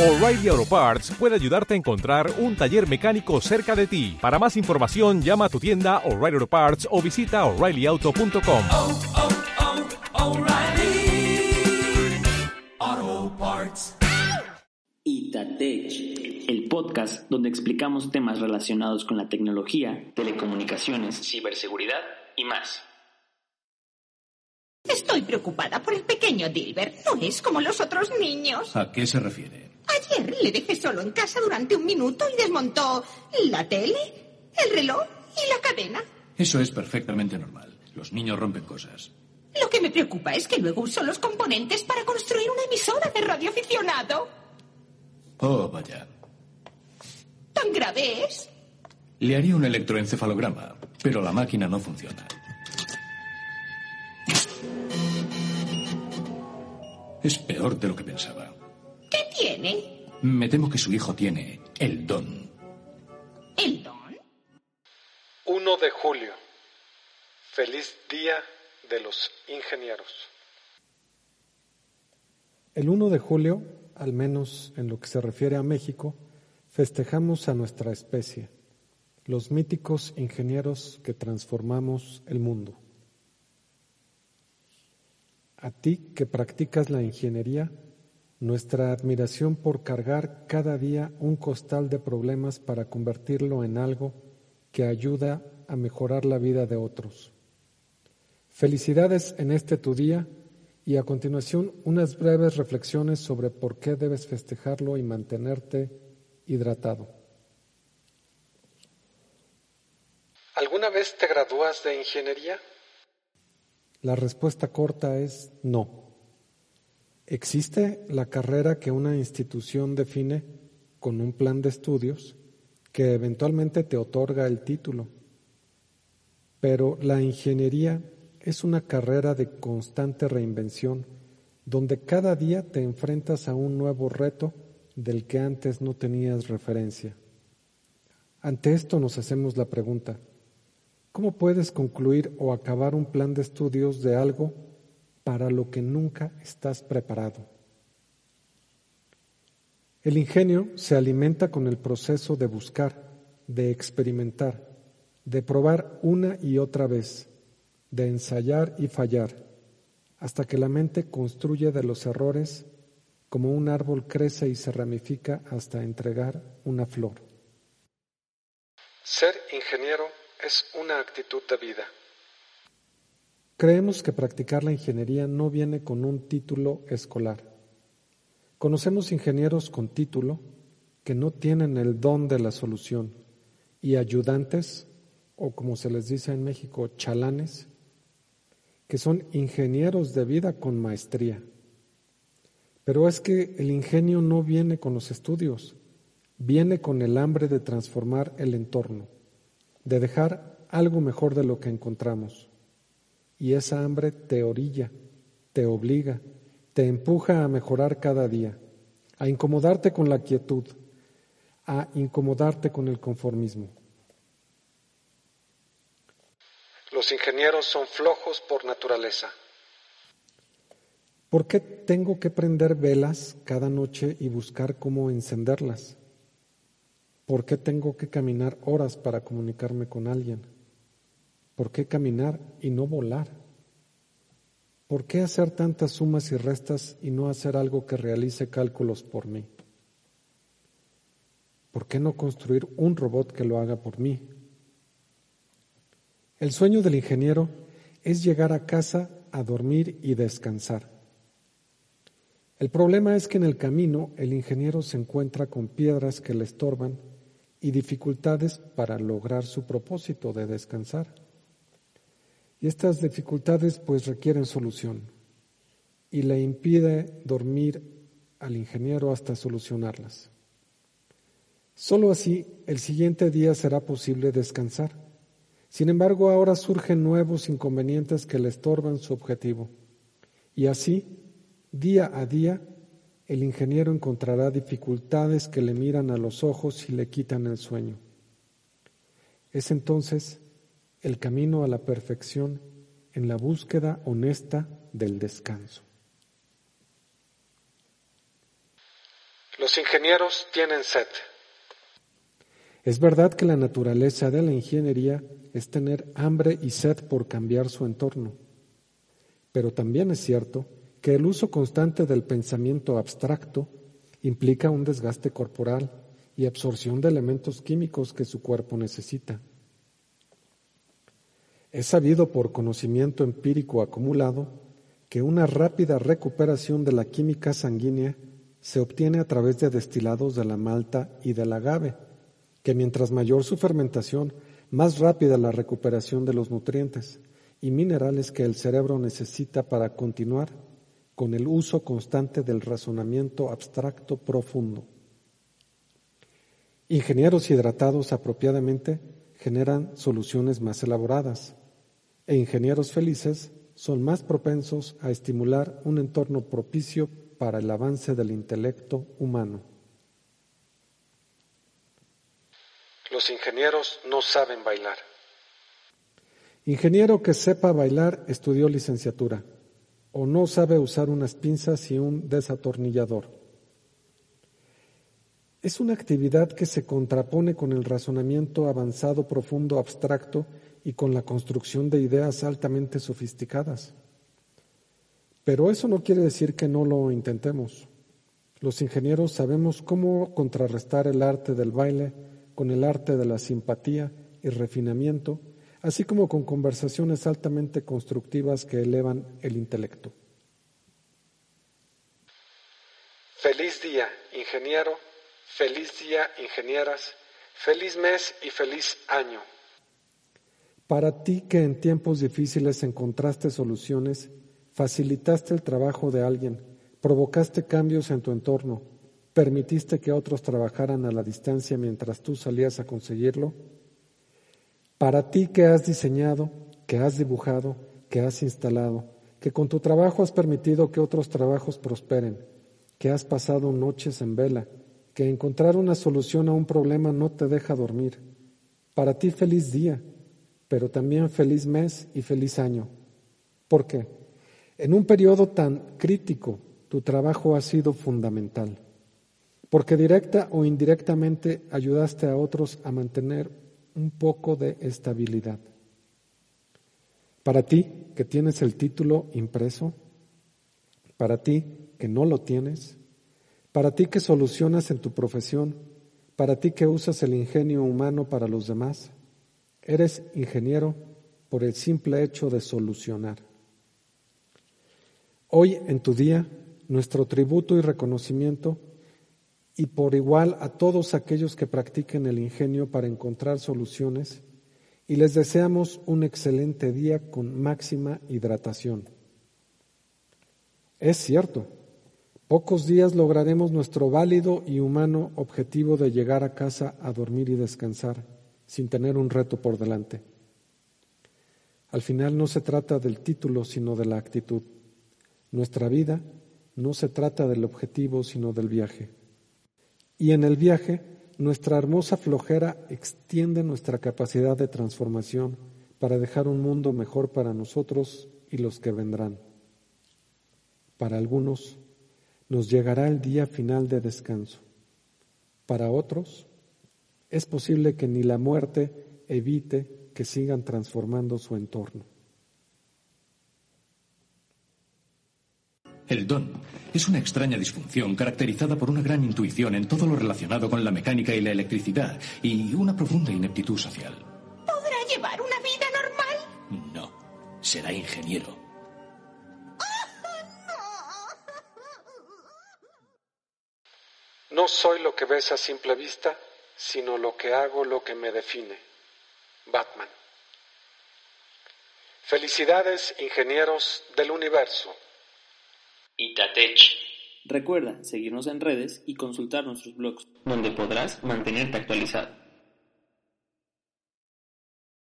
O'Reilly Auto Parts puede ayudarte a encontrar un taller mecánico cerca de ti. Para más información, llama a tu tienda O'Reilly Auto Parts o visita oreillyauto.com. oh, oh, O'Reilly Auto Parts. Itatech, el podcast donde explicamos temas relacionados con la tecnología, telecomunicaciones, ciberseguridad y más. Estoy preocupada por el pequeño Dilbert. No es como los otros niños. ¿A qué se refiere? Ayer le dejé solo en casa durante un minuto y desmontó la tele, el reloj y la cadena. Eso es perfectamente normal. Los niños rompen cosas. Lo que me preocupa es que luego usó los componentes para construir una emisora de radioaficionado. Oh, vaya. ¿Tan grave es? Le haría un electroencefalograma, pero la máquina no funciona. Es peor de lo que pensaba. ¿Qué tiene? Me temo que su hijo tiene el don. ¿El don? 1 de julio. Feliz Día de los Ingenieros. El 1 de julio, al menos en lo que se refiere a México, festejamos a nuestra especie, los míticos ingenieros que transformamos el mundo. A ti que practicas la ingeniería, nuestra admiración por cargar cada día un costal de problemas para convertirlo en algo que ayuda a mejorar la vida de otros. Felicidades en este tu día y a continuación unas breves reflexiones sobre por qué debes festejarlo y mantenerte hidratado. ¿Alguna vez te gradúas de ingeniería? La respuesta corta es no. Existe la carrera que una institución define con un plan de estudios que eventualmente te otorga el título, pero la ingeniería es una carrera de constante reinvención donde cada día te enfrentas a un nuevo reto del que antes no tenías referencia. Ante esto nos hacemos la pregunta, ¿cómo puedes concluir o acabar un plan de estudios de algo para lo que nunca estás preparado? El ingenio se alimenta con el proceso de buscar, de experimentar, de probar una y otra vez, de ensayar y fallar, hasta que la mente construye de los errores como un árbol crece y se ramifica hasta entregar una flor. Ser ingeniero es una actitud de vida. Creemos que practicar la ingeniería no viene con un título escolar. Conocemos ingenieros con título que no tienen el don de la solución y ayudantes, o como se les dice en México, chalanes, que son ingenieros de vida con maestría. Pero es que el ingenio no viene con los estudios, viene con el hambre de transformar el entorno, de dejar algo mejor de lo que encontramos. Y esa hambre te orilla, te obliga, te empuja a mejorar cada día, a incomodarte con la quietud, a incomodarte con el conformismo. Los ingenieros son flojos por naturaleza. ¿Por qué tengo que prender velas cada noche y buscar cómo encenderlas? ¿Por qué tengo que caminar horas para comunicarme con alguien? ¿Por qué caminar y no volar? ¿Por qué hacer tantas sumas y restas y no hacer algo que realice cálculos por mí? ¿Por qué no construir un robot que lo haga por mí? El sueño del ingeniero es llegar a casa a dormir y descansar. El problema es que en el camino el ingeniero se encuentra con piedras que le estorban y dificultades para lograr su propósito de descansar. Y estas dificultades pues requieren solución y le impide dormir al ingeniero hasta solucionarlas. Solo así el siguiente día será posible descansar. Sin embargo, ahora surgen nuevos inconvenientes que le estorban su objetivo. Y así, día a día, el ingeniero encontrará dificultades que le miran a los ojos y le quitan el sueño. Es entonces el camino a la perfección en la búsqueda honesta del descanso. Los ingenieros tienen sed. Es verdad que la naturaleza de la ingeniería es tener hambre y sed por cambiar su entorno, pero también es cierto que el uso constante del pensamiento abstracto implica un desgaste corporal y absorción de elementos químicos que su cuerpo necesita. Es sabido por conocimiento empírico acumulado que una rápida recuperación de la química sanguínea se obtiene a través de destilados de la malta y del agave, que mientras mayor su fermentación, más rápida la recuperación de los nutrientes y minerales que el cerebro necesita para continuar con el uso constante del razonamiento abstracto profundo. Ingenieros hidratados apropiadamente generan soluciones más elaboradas e ingenieros felices son más propensos a estimular un entorno propicio para el avance del intelecto humano. Los ingenieros no saben bailar. Ingeniero que sepa bailar estudió licenciatura o no sabe usar unas pinzas y un desatornillador. Es una actividad que se contrapone con el razonamiento avanzado, profundo, abstracto y con la construcción de ideas altamente sofisticadas. Pero eso no quiere decir que no lo intentemos. Los ingenieros sabemos cómo contrarrestar el arte del baile con el arte de la simpatía y refinamiento así como con conversaciones altamente constructivas que elevan el intelecto. Feliz día, ingeniero, feliz día, ingenieras, feliz mes y feliz año. Para ti que en tiempos difíciles encontraste soluciones, facilitaste el trabajo de alguien, provocaste cambios en tu entorno, permitiste que otros trabajaran a la distancia mientras tú salías a conseguirlo, para ti que has diseñado, que has dibujado, que has instalado, que con tu trabajo has permitido que otros trabajos prosperen, que has pasado noches en vela, que encontrar una solución a un problema no te deja dormir. Para ti feliz día, pero también feliz mes y feliz año. ¿Por qué? En un periodo tan crítico, tu trabajo ha sido fundamental, porque directa o indirectamente ayudaste a otros a mantener un poco de estabilidad. Para ti que tienes el título impreso, para ti que no lo tienes, para ti que solucionas en tu profesión, para ti que usas el ingenio humano para los demás, eres ingeniero por el simple hecho de solucionar. Hoy en tu día, nuestro tributo y reconocimiento y por igual a todos aquellos que practiquen el ingenio para encontrar soluciones y les deseamos un excelente día con máxima hidratación. Es cierto, pocos días lograremos nuestro válido y humano objetivo de llegar a casa a dormir y descansar sin tener un reto por delante. Al final no se trata del título, sino de la actitud. Nuestra vida no se trata del objetivo, sino del viaje. Y en el viaje, nuestra hermosa flojera extiende nuestra capacidad de transformación para dejar un mundo mejor para nosotros y los que vendrán. Para algunos, nos llegará el día final de descanso. Para otros, es posible que ni la muerte evite que sigan transformando su entorno. El don es una extraña disfunción caracterizada por una gran intuición en todo lo relacionado con la mecánica y la electricidad y una profunda ineptitud social. ¿Podrá llevar una vida normal? No, será ingeniero. No soy lo que ves a simple vista, sino lo que hago lo que me define. Batman. Felicidades, ingenieros del universo. Itatech. Recuerda seguirnos en redes y consultar nuestros blogs, donde podrás mantenerte actualizado.